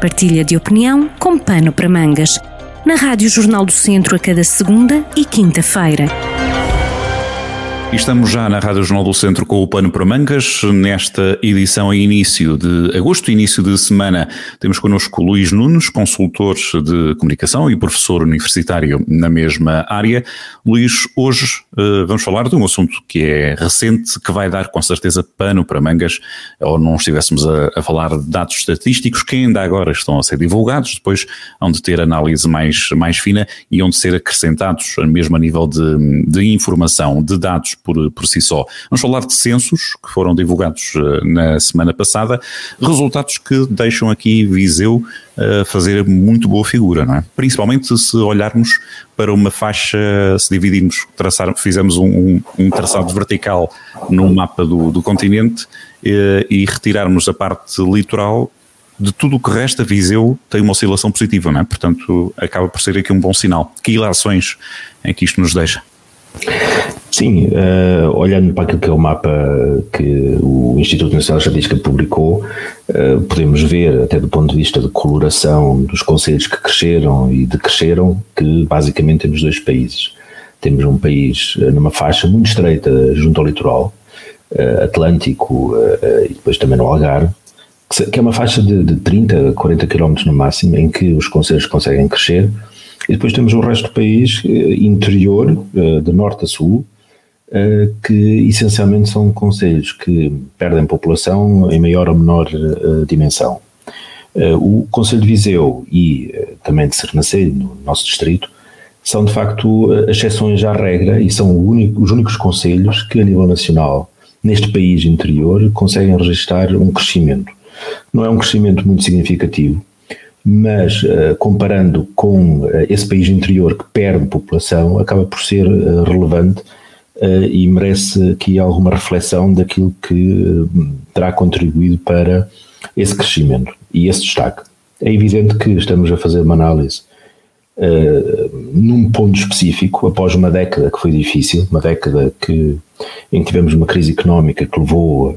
Partilha de opinião com pano para mangas. Na Rádio Jornal do Centro a cada segunda e quinta-feira. Estamos já na Rádio Jornal do Centro com o Pano para Mangas. Nesta edição em início de agosto, início de semana, temos connosco Luís Nunes, consultor de comunicação e professor universitário na mesma área. Luís, hoje uh, vamos falar de um assunto que é recente, que vai dar com certeza pano para mangas, ou não estivéssemos a, a falar de dados estatísticos que ainda agora estão a ser divulgados, depois hão de ter análise mais, mais fina e hão de ser acrescentados, mesmo a nível de, de informação, de dados por, por si só. Vamos falar de censos que foram divulgados uh, na semana passada, resultados que deixam aqui Viseu uh, fazer muito boa figura, não é? Principalmente se olharmos para uma faixa, se dividirmos, traçar, fizemos um, um, traçado vertical no mapa do, do continente uh, e retirarmos a parte litoral, de tudo o que resta, Viseu tem uma oscilação positiva, não é? Portanto, acaba por ser aqui um bom sinal. Que ilações é que isto nos deixa? Sim, uh, olhando para aquilo que é o mapa que o Instituto Nacional de Estatística publicou, uh, podemos ver, até do ponto de vista de coloração dos conselhos que cresceram e decresceram, que basicamente temos dois países. Temos um país eh, numa faixa muito estreita junto ao litoral, uh, Atlântico e depois também no Algarve, que é uma faixa de, de 30, 40 km no máximo, em que os conselhos conseguem crescer e depois temos o resto do país interior, de norte a sul, que essencialmente são conselhos que perdem população em maior ou menor dimensão. O Conselho de Viseu e também de Sernancelho, no nosso distrito, são de facto exceções à regra e são único, os únicos conselhos que a nível nacional, neste país interior, conseguem registrar um crescimento. Não é um crescimento muito significativo, mas comparando com esse país interior que perde população, acaba por ser relevante e merece aqui alguma reflexão daquilo que terá contribuído para esse crescimento e esse destaque. É evidente que estamos a fazer uma análise uh, num ponto específico, após uma década que foi difícil, uma década que, em que tivemos uma crise económica que levou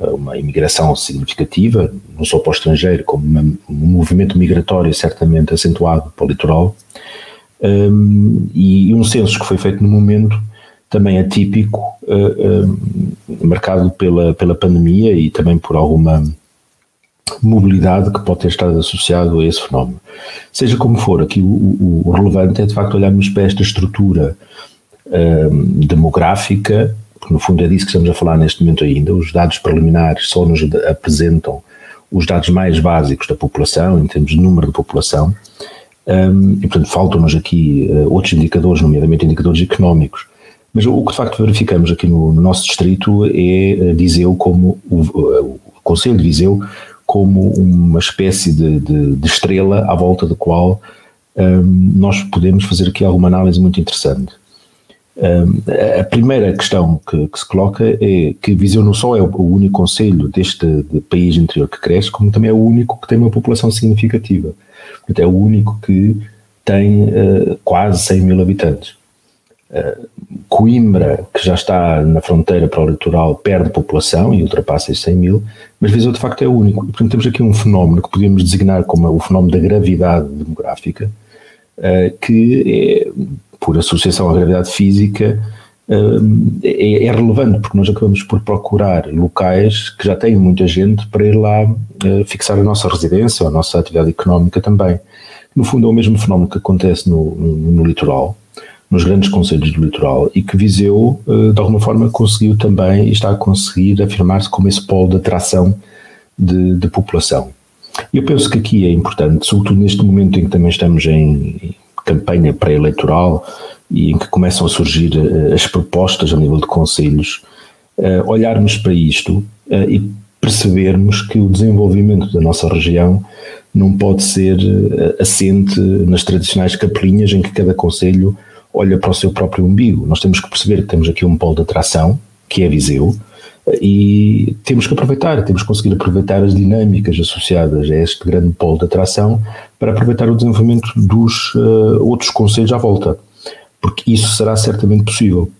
a, a uma imigração significativa, não só para o estrangeiro, como uma, um movimento migratório certamente acentuado para o litoral, um, e um censo que foi feito no momento também atípico, uh, uh, marcado pela, pela pandemia e também por alguma mobilidade que pode ter estado associado a esse fenómeno. Seja como for, aqui o, o, o relevante é de facto olharmos para esta estrutura um, demográfica, porque no fundo é disso que estamos a falar neste momento ainda, os dados preliminares só nos apresentam os dados mais básicos da população, em termos de número de população, um, e portanto faltam-nos aqui outros indicadores, nomeadamente indicadores económicos. Mas o que de facto verificamos aqui no, no nosso distrito é uh, Viseu como o, uh, o Conselho de Viseu como uma espécie de, de, de estrela à volta da qual um, nós podemos fazer aqui alguma análise muito interessante. Um, a primeira questão que, que, se coloca é que Viseu não só é o único conselho deste de país interior que cresce, como também é o único que tem uma população significativa. Portanto, é o único que tem uh, quase 100 mil habitantes. Coimbra, que já está na fronteira para o litoral, perde população e ultrapassa os 100 mil, mas Viseu de facto é único. Portanto, temos aqui um fenómeno que podemos designar como o fenómeno da gravidade demográfica, eh, que é, por associação à gravidade física, eh, é, é, relevante, porque nós acabamos por procurar locais que já têm muita gente para ir lá eh, fixar a nossa residência a nossa atividade económica também. No fundo, é o mesmo fenómeno que acontece no, no, no litoral nos grandes conselhos do litoral e que Viseu, eh, de alguma forma, conseguiu também e está a conseguir afirmar-se como esse polo de atração de, de população. Eu penso que aqui é importante, sobretudo neste momento em que também estamos em campanha pré-eleitoral e em que começam a surgir eh, as propostas a nível de conselhos, eh, olharmos para isto e percebermos que o desenvolvimento da nossa região não pode ser assente nas tradicionais capelinhas em que cada conselho olha para o seu próprio umbigo. Nós temos que perceber que temos aqui um polo de atração, que é Viseu, e temos que aproveitar, temos que conseguir aproveitar as dinâmicas associadas a este grande polo de atração para aproveitar o desenvolvimento dos uh, outros conselhos à volta, porque isso será certamente possível.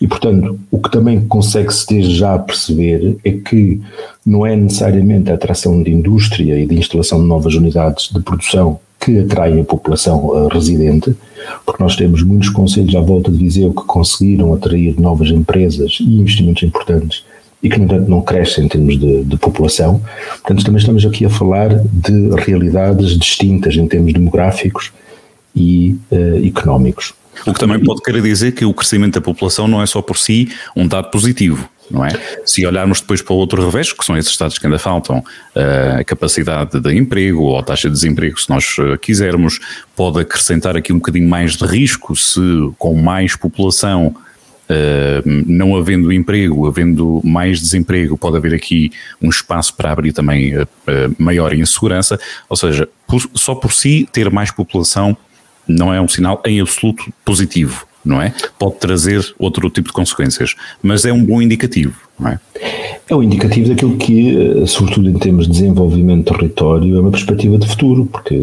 E, portanto, o que também consegue-se desde já perceber é que não é necessariamente a atração de indústria e de instalação de novas unidades de produção que atraem a população uh, residente, porque nós temos muitos conselhos à volta de Viseu que conseguiram atrair novas empresas e investimentos importantes e que, no entanto, não crescem em termos de, de, população. Portanto, também estamos aqui a falar de realidades distintas em termos demográficos e uh, económicos. O que também pode querer dizer que o crescimento da população não é só por si um dado positivo, não é? Se olharmos depois para o outro revés, que são esses estados que ainda faltam, eh, a capacidade de emprego ou a taxa de desemprego, se nós eh, quisermos, pode acrescentar aqui um bocadinho mais de risco se com mais população Uh, não havendo emprego, havendo mais desemprego, pode haver aqui um espaço para abrir também maior insegurança, ou seja, só por si ter mais população não é um sinal em absoluto positivo, não é? Pode trazer outro tipo de consequências, mas é um bom indicativo, não é? É um indicativo daquilo que, sobretudo em termos de desenvolvimento de território, é uma perspectiva de futuro, porque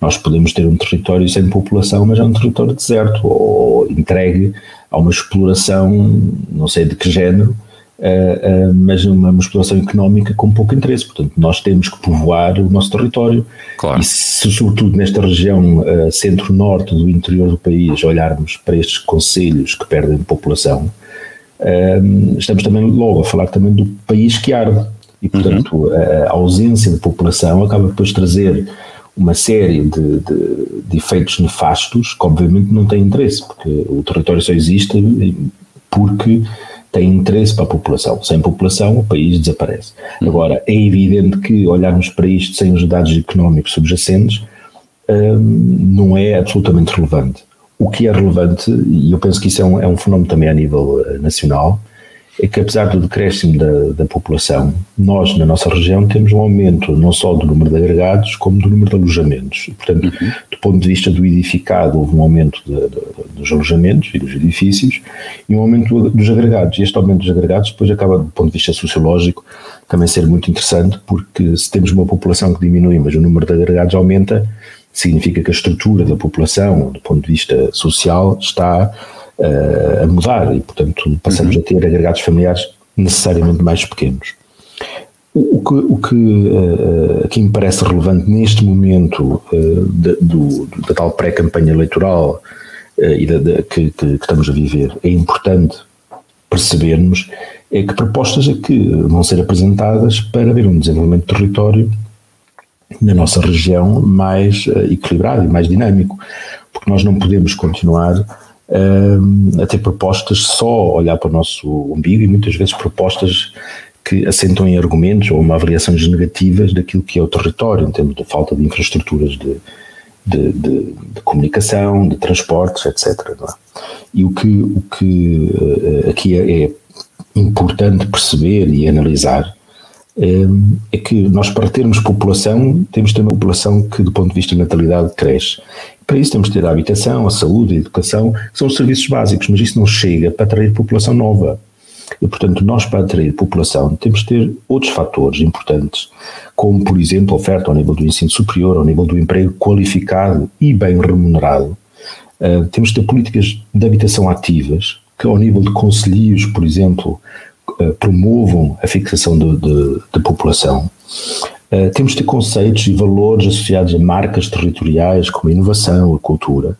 nós podemos ter um território sem população, mas é um território deserto, ou entregue a uma exploração, não sei de que género, Uh, uh, mas uma, exploração económica com pouco interesse. Portanto, nós temos que povoar o nosso território. Claro. E se, sobretudo nesta região uh, centro-norte do interior do país, olharmos para estes conselhos que perdem população, estamos também logo a falar também do país que arde. E, portanto, uhum. a, a ausência de população acaba depois de trazer uma série de, de, de, efeitos nefastos que obviamente não têm interesse, porque o território só existe porque tem interesse para a população. Sem população, o país desaparece. Uhum. Agora, é evidente que olharmos para isto sem os dados económicos subjacentes hum, não é absolutamente relevante. O que é relevante, e eu penso que isso é um, é um fenómeno também a nível uh, nacional, é que apesar do decréscimo da, da, população, nós na nossa região temos um aumento não só do número de agregados, como do número de alojamentos. Portanto, uhum. do ponto de vista do edificado, houve um aumento de, de, dos alojamentos e dos edifícios e um aumento dos agregados. E este aumento dos agregados depois acaba, do ponto de vista sociológico, também ser muito interessante, porque se temos uma população que diminui, mas o número de agregados aumenta, significa que a estrutura da população, do ponto de vista social, está a mudar e, portanto, passamos uhum. a ter agregados familiares necessariamente mais pequenos. O que, o que uh, aqui me parece relevante neste momento uh, de, do, da tal pré-campanha eleitoral uh, e da, da, que, que, estamos a viver, é importante percebermos é que propostas é que vão ser apresentadas para haver um desenvolvimento de território na nossa região mais equilibrado e mais dinâmico, porque nós não podemos continuar a ter propostas só olhar para o nosso umbigo e muitas vezes propostas que assentam em argumentos ou uma avaliações negativas daquilo que é o território, em termos de falta de infraestruturas de, de, de, de comunicação, de transportes, etc. É? E o que, o que uh, aqui é, é, importante perceber e analisar é que nós, para termos população, temos de ter uma população que, do ponto de vista de natalidade, cresce. Para isso temos de ter a habitação, a saúde, a educação, que são os serviços básicos, mas isso não chega para atrair população nova. E, portanto, nós para atrair população temos de ter outros fatores importantes, como, por exemplo, oferta ao nível do ensino superior, ao nível do emprego qualificado e bem remunerado. Uh, temos de ter políticas de habitação ativas, que ao nível de conselhos, por exemplo, uh, promovam a fixação de, de, de população. Eh, temos de ter conceitos e valores associados a marcas territoriais, como a inovação, a cultura,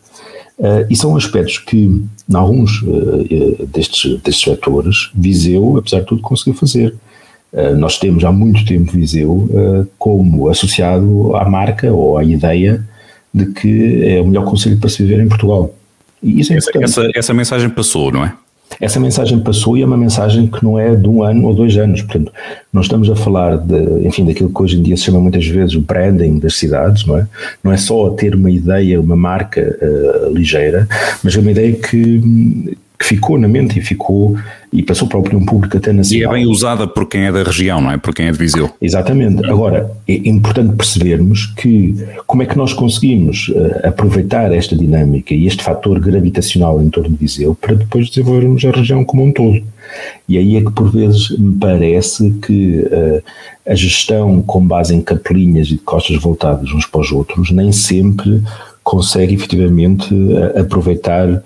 uh, e são aspectos que, em alguns uh, destes, destes setores, Viseu, apesar de tudo, conseguiu fazer. nós temos há muito tempo Viseu como associado à marca ou à ideia de que é o melhor conselho para se viver em Portugal. E isso é essa, essa, essa mensagem passou, não é? Essa mensagem passou e é uma mensagem que não é de um ano ou dois anos. Portanto, não estamos a falar de, enfim, daquilo que hoje em dia se chama muitas vezes o branding das cidades, não é? Não é só ter uma ideia, uma marca uh, ligeira, mas é uma ideia que, que ficou na mente e ficou e passou para a opinião pública até nacional. E é bem usada por quem é da região, não é? Por quem é de Viseu. Exatamente. Agora, é importante percebermos que como é que nós conseguimos uh, aproveitar esta dinâmica e este fator gravitacional em torno de Viseu para depois desenvolvermos a região como um todo. E aí é que por vezes me parece que uh, a gestão com base em capelinhas e de costas voltadas uns para os outros nem sempre consegue efetivamente uh, aproveitar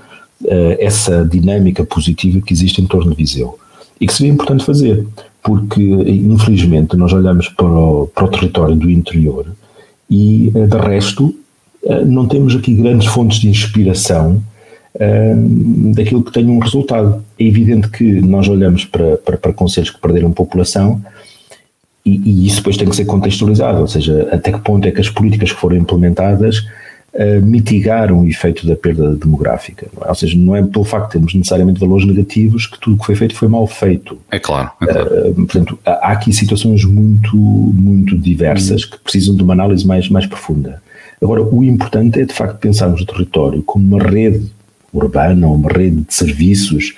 essa dinâmica positiva que existe em torno de Viseu e que seria importante fazer, porque infelizmente nós olhamos para o, para o território do interior e de resto não temos aqui grandes fontes de inspiração daquilo que tem um resultado. É evidente que nós olhamos para, para, para conselhos que perderam população e, e, isso depois tem que ser contextualizado, ou seja, até que ponto é que as políticas que foram implementadas uh, mitigaram o efeito da perda demográfica. É? Ou seja, não é pelo facto de termos necessariamente valores negativos que tudo o que foi feito foi mal feito. É claro. É claro. Uh, portanto, há aqui situações muito, muito diversas que precisam de uma análise mais, mais profunda. Agora, o importante é de facto pensarmos o território como uma rede urbana, uma rede de serviços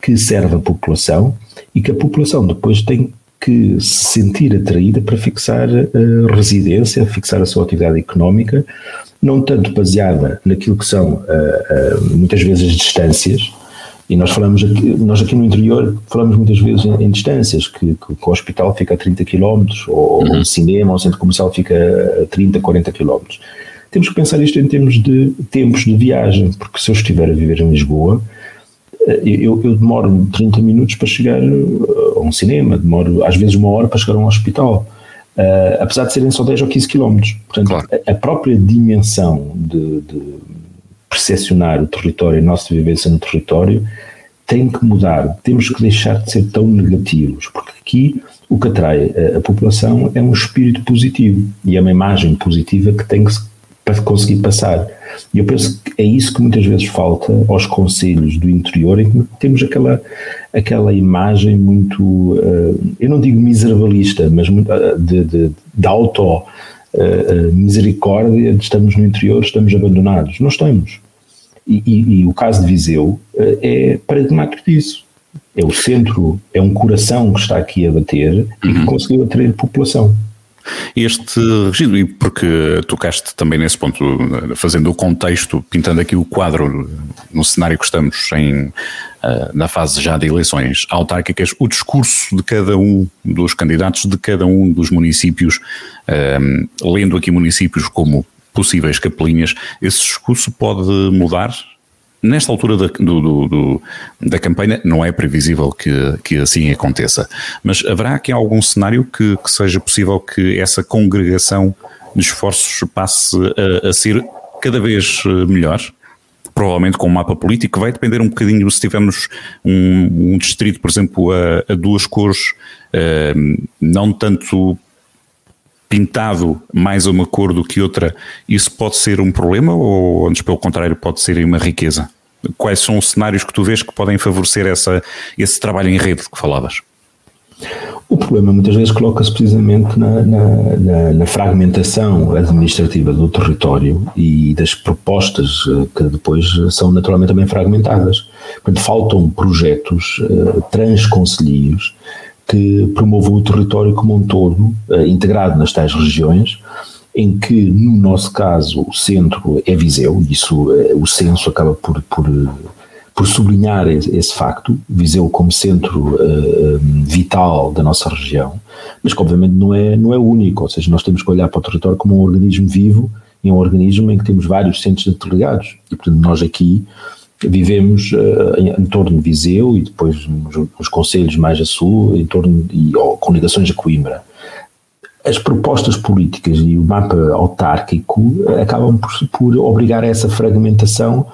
que serve a população e que a população depois tem que se sentir atraída para fixar a residência, fixar a sua atividade económica, não tanto baseada naquilo que são muitas vezes as distâncias, e nós falamos aqui, nós aqui no interior falamos muitas vezes em, em distâncias, que, que, o hospital fica a 30 km, ou uhum. um cinema, ou um centro comercial fica a 30, 40 km. Temos que pensar isto em termos de tempos de viagem, porque se eu estiver a viver em Lisboa, eu, eu, demoro 30 minutos para chegar eh, a um cinema, demoro às vezes uma hora para chegar a um hospital, uh, apesar de serem só 10 ou 15 quilómetros. Portanto, claro. a, a, própria dimensão de, de percepcionar o território, a nossa vivência no território, tem que mudar. Temos que deixar de ser tão negativos, porque aqui o que atrai a, a população é um espírito positivo e é uma imagem positiva que tem que se para conseguir passar. E eu penso que é isso que muitas vezes falta aos conselhos do interior, em que temos aquela, aquela imagem muito, uh, eu não digo miserabalista, mas muito, uh, de, de, de auto uh, misericórdia, de estamos no interior, estamos abandonados. Não estamos. E, e, e o caso de Viseu é paradigmático disso. É o centro, é um coração que está aqui a bater e que uhum. conseguiu atrair população. Este regime, e porque tocaste também nesse ponto, fazendo o contexto, pintando aqui o quadro no cenário que estamos em, eh, na fase já de eleições autárquicas, o discurso de cada um dos candidatos, de cada um dos municípios, eh, lendo aqui municípios como possíveis capelinhas, esse discurso pode mudar Nesta altura da, do, do, do, da campanha não é previsível que, que assim aconteça, mas haverá aqui algum cenário que, que seja possível que essa congregação de esforços passe a, a ser cada vez eh, melhor? provavelmente com um mapa político, vai depender um bocadinho se tivermos um, um distrito, por exemplo, a, a duas cores, uh, não tanto pintado mais uma cor do que outra, isso pode ser um problema ou antes pelo contrário pode ser uma riqueza? Quais são os cenários que tu vês que podem favorecer essa, esse trabalho em rede que falavas? O problema muitas vezes coloca-se precisamente na, na, na, na, fragmentação administrativa do território e das propostas eh, que depois são naturalmente também fragmentadas. Portanto, faltam projetos uh, transconselhos que promovam o território como um todo, uh, integrado nas tais regiões, em que, no nosso caso, o centro é Viseu, isso uh, o censo acaba por, por, por sublinhar esse, esse, facto, Viseu como centro uh, vital da nossa região, mas que obviamente não é, não é único, ou seja, nós temos que olhar para o território como um organismo vivo e um organismo em que temos vários centros interligados, e portanto nós aqui vivemos uh, em, em, torno de Viseu e depois nos, nos conselhos mais a sul, em torno e com ligações a Coimbra. As propostas políticas e o mapa autárquico acabam por, por obrigar a essa fragmentação,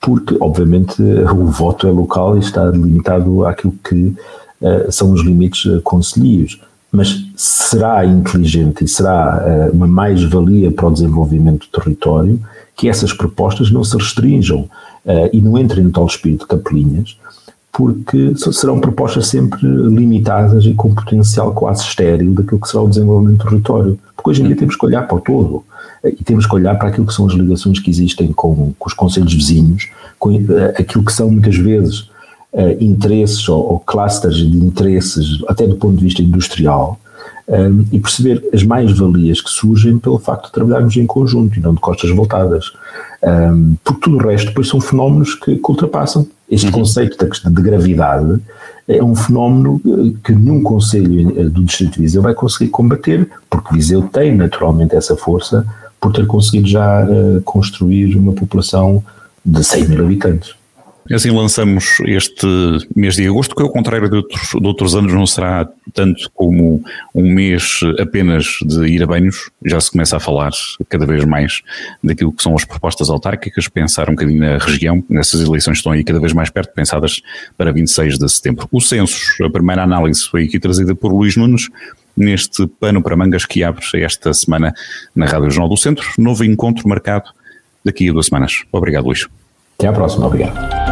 porque, obviamente, o voto é local e está limitado àquilo que uh, são os limites uh, concelhios. Mas será inteligente e será uh, uma mais-valia para o desenvolvimento do território que essas propostas não se restringam uh, e não entrem no tal espírito de capelinhas, porque serão propostas sempre limitadas e com potencial quase estéril daquilo que será o desenvolvimento do território. Porque hoje em dia temos que olhar para o todo eh, e temos que olhar para aquilo que são as ligações que existem com, com os conselhos vizinhos, com aquilo que são muitas vezes uh, interesses ou, ou clusters de interesses, até do ponto de vista industrial, um, e perceber as mais-valias que surgem pelo facto de trabalharmos em conjunto e não de costas voltadas. Um, porque tudo o resto depois são fenómenos que, que ultrapassam. Este uhum. conceito de, de gravidade é um fenómeno eh, que nenhum conselho eh, do Distrito de Viseu vai conseguir combater, porque Viseu tem naturalmente essa força por ter conseguido já uh, construir uma população de 100 mil habitantes. Assim lançamos este mês de agosto, que ao contrário de outros, de outros anos não será tanto como um mês apenas de ir a banhos, já se começa a falar cada vez mais daquilo que são as propostas autárquicas, pensar um bocadinho na região, nessas eleições estão aí cada vez mais perto, pensadas para 26 de setembro. O censo, a primeira análise foi aqui trazida por Luís Nunes, neste pano para mangas que abre esta semana na Rádio Jornal do Centro, novo encontro marcado daqui a duas semanas. Obrigado, Luís. Até à próxima, obrigado.